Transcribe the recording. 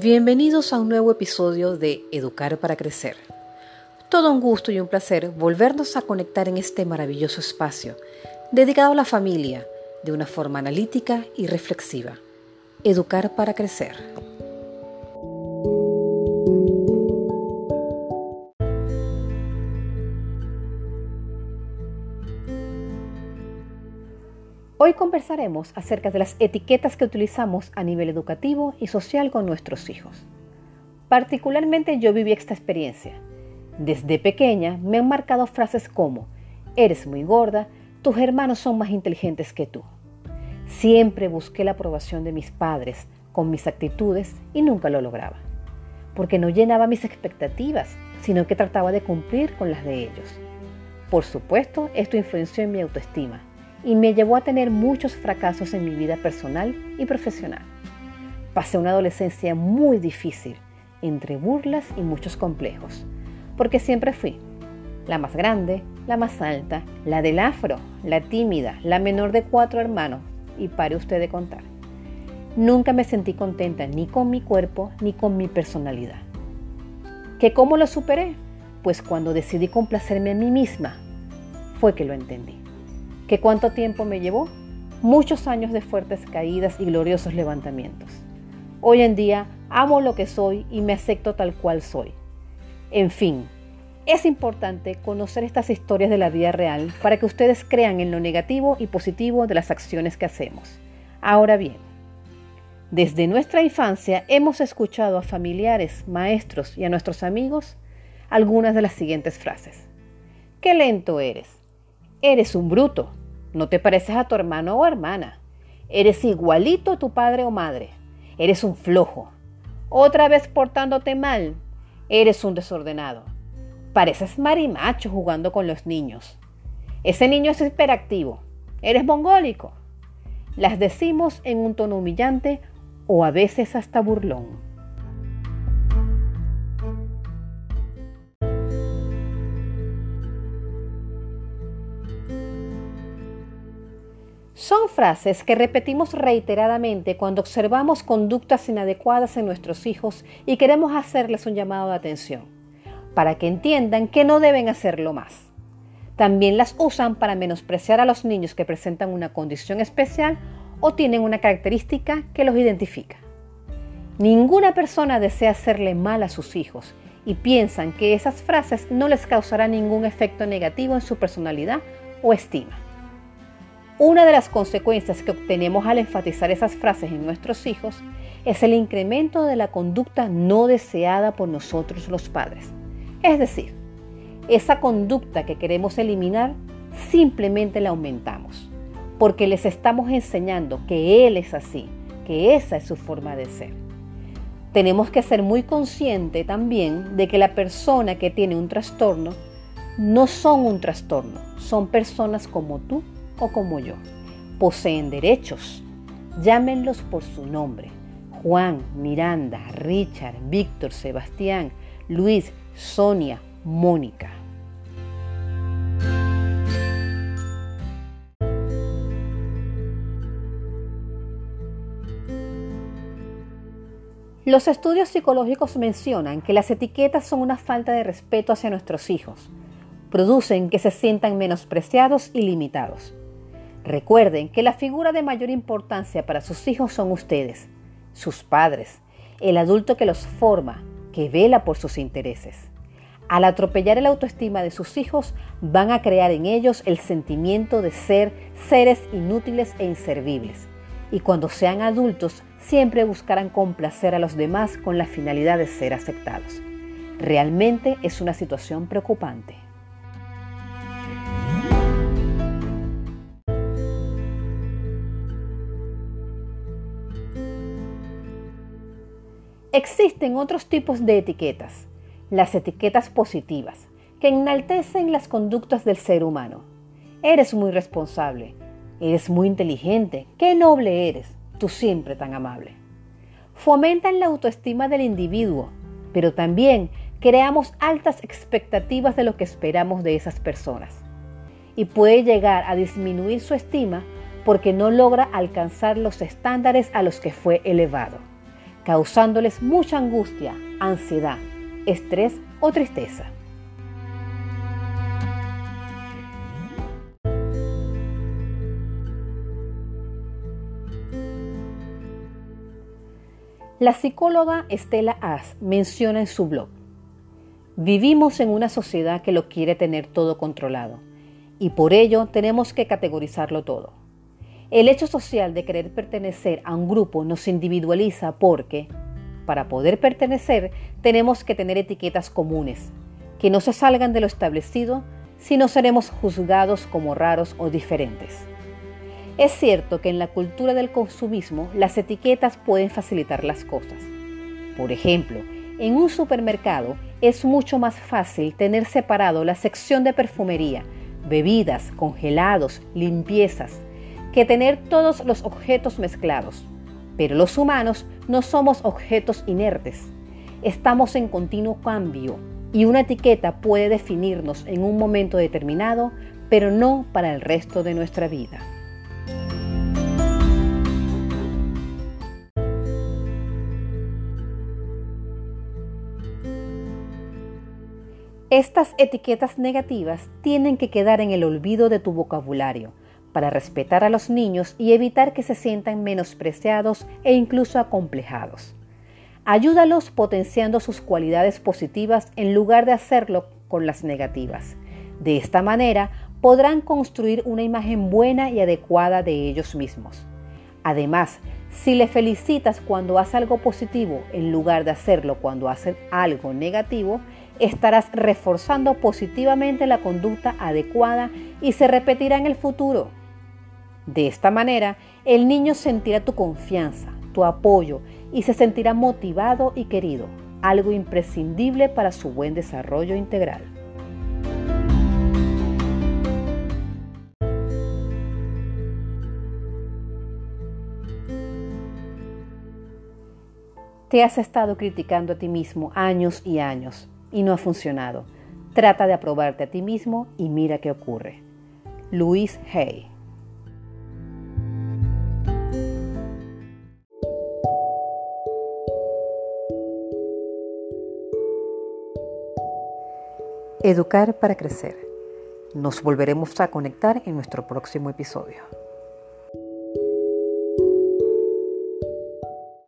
Bienvenidos a un nuevo episodio de Educar para Crecer. Todo un gusto y un placer volvernos a conectar en este maravilloso espacio dedicado a la familia de una forma analítica y reflexiva. Educar para Crecer. Hoy conversaremos acerca de las etiquetas que utilizamos a nivel educativo y social con nuestros hijos. Particularmente yo viví esta experiencia. Desde pequeña me han marcado frases como, eres muy gorda, tus hermanos son más inteligentes que tú. Siempre busqué la aprobación de mis padres con mis actitudes y nunca lo lograba, porque no llenaba mis expectativas, sino que trataba de cumplir con las de ellos. Por supuesto, esto influenció en mi autoestima y me llevó a tener muchos fracasos en mi vida personal y profesional. Pasé una adolescencia muy difícil, entre burlas y muchos complejos, porque siempre fui la más grande, la más alta, la del afro, la tímida, la menor de cuatro hermanos, y pare usted de contar. Nunca me sentí contenta ni con mi cuerpo ni con mi personalidad. ¿Que cómo lo superé? Pues cuando decidí complacerme a mí misma, fue que lo entendí. ¿Que cuánto tiempo me llevó? Muchos años de fuertes caídas y gloriosos levantamientos. Hoy en día amo lo que soy y me acepto tal cual soy. En fin, es importante conocer estas historias de la vida real para que ustedes crean en lo negativo y positivo de las acciones que hacemos. Ahora bien, desde nuestra infancia hemos escuchado a familiares, maestros y a nuestros amigos algunas de las siguientes frases. Qué lento eres. Eres un bruto. No te pareces a tu hermano o hermana. Eres igualito a tu padre o madre. Eres un flojo. Otra vez portándote mal. Eres un desordenado. Pareces marimacho jugando con los niños. Ese niño es hiperactivo. Eres mongólico. Las decimos en un tono humillante o a veces hasta burlón. Son frases que repetimos reiteradamente cuando observamos conductas inadecuadas en nuestros hijos y queremos hacerles un llamado de atención, para que entiendan que no deben hacerlo más. También las usan para menospreciar a los niños que presentan una condición especial o tienen una característica que los identifica. Ninguna persona desea hacerle mal a sus hijos y piensan que esas frases no les causarán ningún efecto negativo en su personalidad o estima. Una de las consecuencias que obtenemos al enfatizar esas frases en nuestros hijos es el incremento de la conducta no deseada por nosotros los padres. Es decir, esa conducta que queremos eliminar simplemente la aumentamos, porque les estamos enseñando que Él es así, que esa es su forma de ser. Tenemos que ser muy conscientes también de que la persona que tiene un trastorno no son un trastorno, son personas como tú o como yo. Poseen derechos. Llámenlos por su nombre. Juan, Miranda, Richard, Víctor, Sebastián, Luis, Sonia, Mónica. Los estudios psicológicos mencionan que las etiquetas son una falta de respeto hacia nuestros hijos. Producen que se sientan menospreciados y limitados. Recuerden que la figura de mayor importancia para sus hijos son ustedes, sus padres, el adulto que los forma, que vela por sus intereses. Al atropellar el autoestima de sus hijos, van a crear en ellos el sentimiento de ser seres inútiles e inservibles. Y cuando sean adultos, siempre buscarán complacer a los demás con la finalidad de ser aceptados. Realmente es una situación preocupante. Existen otros tipos de etiquetas, las etiquetas positivas, que enaltecen las conductas del ser humano. Eres muy responsable, eres muy inteligente, qué noble eres, tú siempre tan amable. Fomentan la autoestima del individuo, pero también creamos altas expectativas de lo que esperamos de esas personas. Y puede llegar a disminuir su estima porque no logra alcanzar los estándares a los que fue elevado causándoles mucha angustia, ansiedad, estrés o tristeza. La psicóloga Estela As menciona en su blog, vivimos en una sociedad que lo quiere tener todo controlado y por ello tenemos que categorizarlo todo. El hecho social de querer pertenecer a un grupo nos individualiza porque, para poder pertenecer, tenemos que tener etiquetas comunes, que no se salgan de lo establecido, sino seremos juzgados como raros o diferentes. Es cierto que en la cultura del consumismo las etiquetas pueden facilitar las cosas. Por ejemplo, en un supermercado es mucho más fácil tener separado la sección de perfumería, bebidas, congelados, limpiezas, que tener todos los objetos mezclados. Pero los humanos no somos objetos inertes. Estamos en continuo cambio y una etiqueta puede definirnos en un momento determinado, pero no para el resto de nuestra vida. Estas etiquetas negativas tienen que quedar en el olvido de tu vocabulario para respetar a los niños y evitar que se sientan menospreciados e incluso acomplejados. Ayúdalos potenciando sus cualidades positivas en lugar de hacerlo con las negativas. De esta manera podrán construir una imagen buena y adecuada de ellos mismos. Además, si le felicitas cuando hace algo positivo en lugar de hacerlo cuando hace algo negativo, estarás reforzando positivamente la conducta adecuada y se repetirá en el futuro. De esta manera, el niño sentirá tu confianza, tu apoyo y se sentirá motivado y querido, algo imprescindible para su buen desarrollo integral. Te has estado criticando a ti mismo años y años y no ha funcionado. Trata de aprobarte a ti mismo y mira qué ocurre. Luis Hay. Educar para crecer. Nos volveremos a conectar en nuestro próximo episodio.